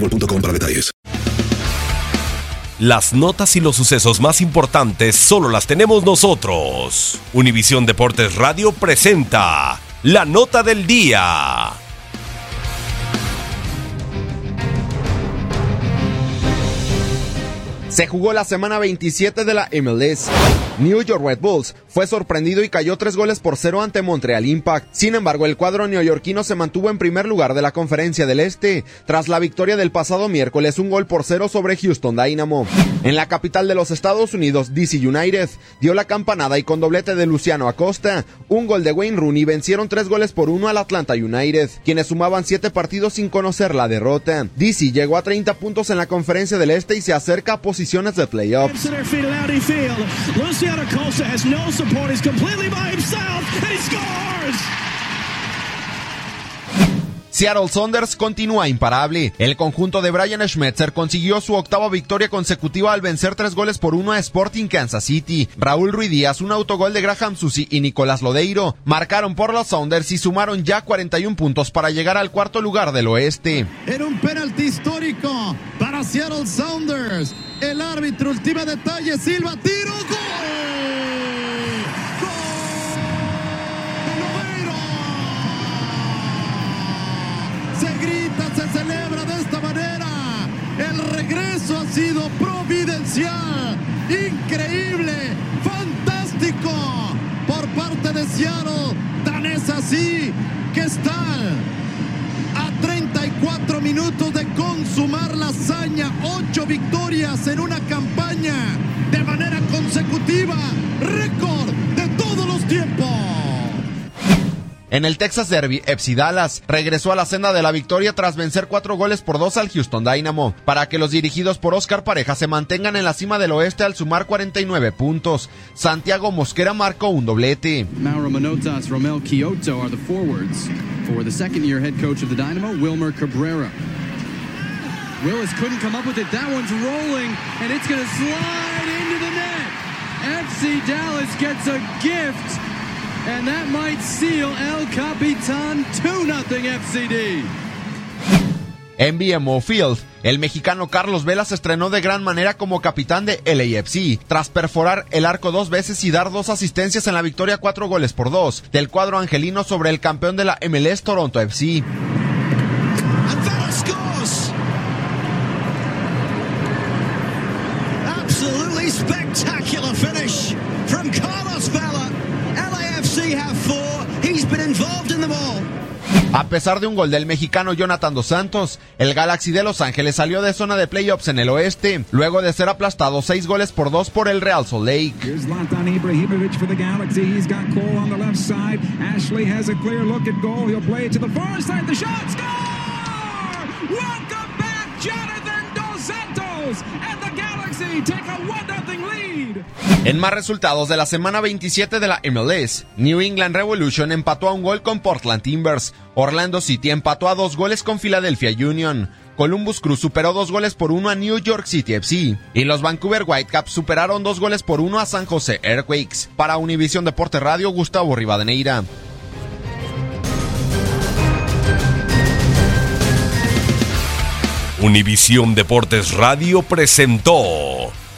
boostmobile.com para detalles. Las notas y los sucesos más importantes solo las tenemos nosotros. Univisión Deportes Radio presenta la nota del día. Se jugó la semana 27 de la MLS. New York Red Bulls fue sorprendido y cayó tres goles por cero ante Montreal Impact. Sin embargo, el cuadro neoyorquino se mantuvo en primer lugar de la Conferencia del Este, tras la victoria del pasado miércoles un gol por cero sobre Houston Dynamo. En la capital de los Estados Unidos, DC United dio la campanada y con doblete de Luciano Acosta, un gol de Wayne Rooney vencieron tres goles por uno al Atlanta United, quienes sumaban siete partidos sin conocer la derrota. DC llegó a 30 puntos en la Conferencia del Este y se acerca a posiciones de playoffs. Center field out he field. Luciano Costa has no support. He's completely by himself, and he scores. Seattle Saunders continúa imparable. El conjunto de Brian Schmetzer consiguió su octava victoria consecutiva al vencer tres goles por uno a Sporting Kansas City. Raúl Ruiz Díaz, un autogol de Graham Susi y Nicolás Lodeiro marcaron por los Saunders y sumaron ya 41 puntos para llegar al cuarto lugar del oeste. En un penalti histórico para Seattle Sounders. El árbitro, última detalle, Silva, tiro, gol. Se grita, se celebra de esta manera. El regreso ha sido providencial, increíble, fantástico por parte de Seattle. Tan es así que están a 34 minutos de consumar la hazaña. Ocho victorias en una campaña de manera consecutiva. Récord de todos los tiempos. En el Texas Derby, FC Dallas regresó a la senda de la victoria tras vencer cuatro goles por dos al Houston Dynamo, para que los dirigidos por Oscar Pareja se mantengan en la cima del oeste al sumar 49 puntos. Santiago Mosquera marcó un doblete. Mauro Manotas, Romel Kyoto are the forwards for the second-year head coach of the Dynamo, Wilmer Cabrera. Willis couldn't come up with it. That one's rolling, and it's going to slide into the net. FC Dallas gets a gift. And that might seal El Capitan 2-0 FCD. En BMO Field, el mexicano Carlos Vela se estrenó de gran manera como capitán de LAFC, tras perforar el arco dos veces y dar dos asistencias en la victoria cuatro goles por dos del cuadro angelino sobre el campeón de la MLS Toronto FC. Absolutely spectacular finish from Carlos Vela. A pesar de un gol del mexicano Jonathan Dos Santos, el Galaxy de Los Ángeles salió de zona de playoffs en el oeste, luego de ser aplastado seis goles por dos por el Real Salt Lake. Ashley has a clear look at goal. He'll play it to the far side. The shot En más resultados de la semana 27 de la MLS, New England Revolution empató a un gol con Portland Timbers, Orlando City empató a dos goles con Philadelphia Union, Columbus Crew superó dos goles por uno a New York City FC y los Vancouver Whitecaps superaron dos goles por uno a San José Earthquakes. Para Univisión Deporte Radio, Gustavo Rivadeneira. Univisión Deportes Radio presentó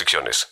restricciones.